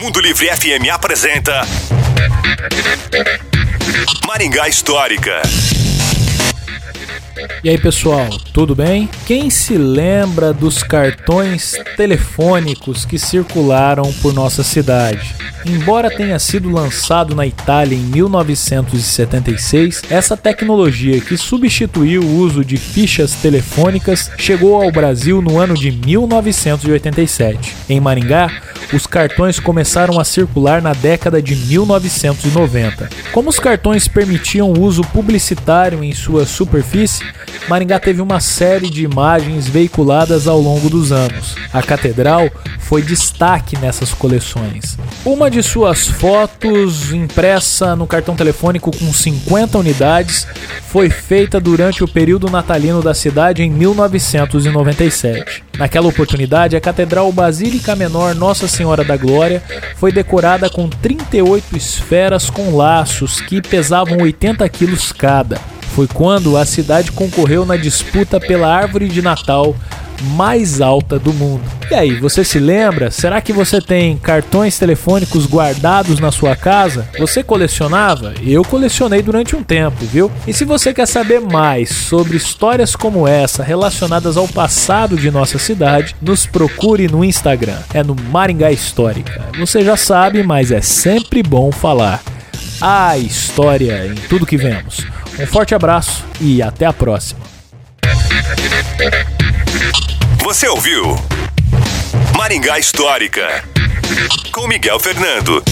Mundo Livre FM apresenta Maringá Histórica. E aí pessoal, tudo bem? Quem se lembra dos cartões telefônicos que circularam por nossa cidade? Embora tenha sido lançado na Itália em 1976, essa tecnologia que substituiu o uso de fichas telefônicas chegou ao Brasil no ano de 1987. Em Maringá, os cartões começaram a circular na década de 1990. Como os cartões permitiam uso publicitário em sua superfície, Maringá teve uma série de imagens veiculadas ao longo dos anos. A catedral foi destaque nessas coleções. Uma de suas fotos, impressa no cartão telefônico com 50 unidades, foi feita durante o período natalino da cidade em 1997. Naquela oportunidade, a Catedral Basílica Menor Nossa Senhora da Glória foi decorada com 38 esferas com laços que pesavam 80 quilos cada. Foi quando a cidade concorreu na disputa pela árvore de Natal mais alta do mundo. E aí, você se lembra? Será que você tem cartões telefônicos guardados na sua casa? Você colecionava? Eu colecionei durante um tempo, viu? E se você quer saber mais sobre histórias como essa relacionadas ao passado de nossa cidade, nos procure no Instagram. É no Maringá Histórica. Você já sabe, mas é sempre bom falar. A história em tudo que vemos. Um forte abraço e até a próxima. Você ouviu Maringá Histórica com Miguel Fernando.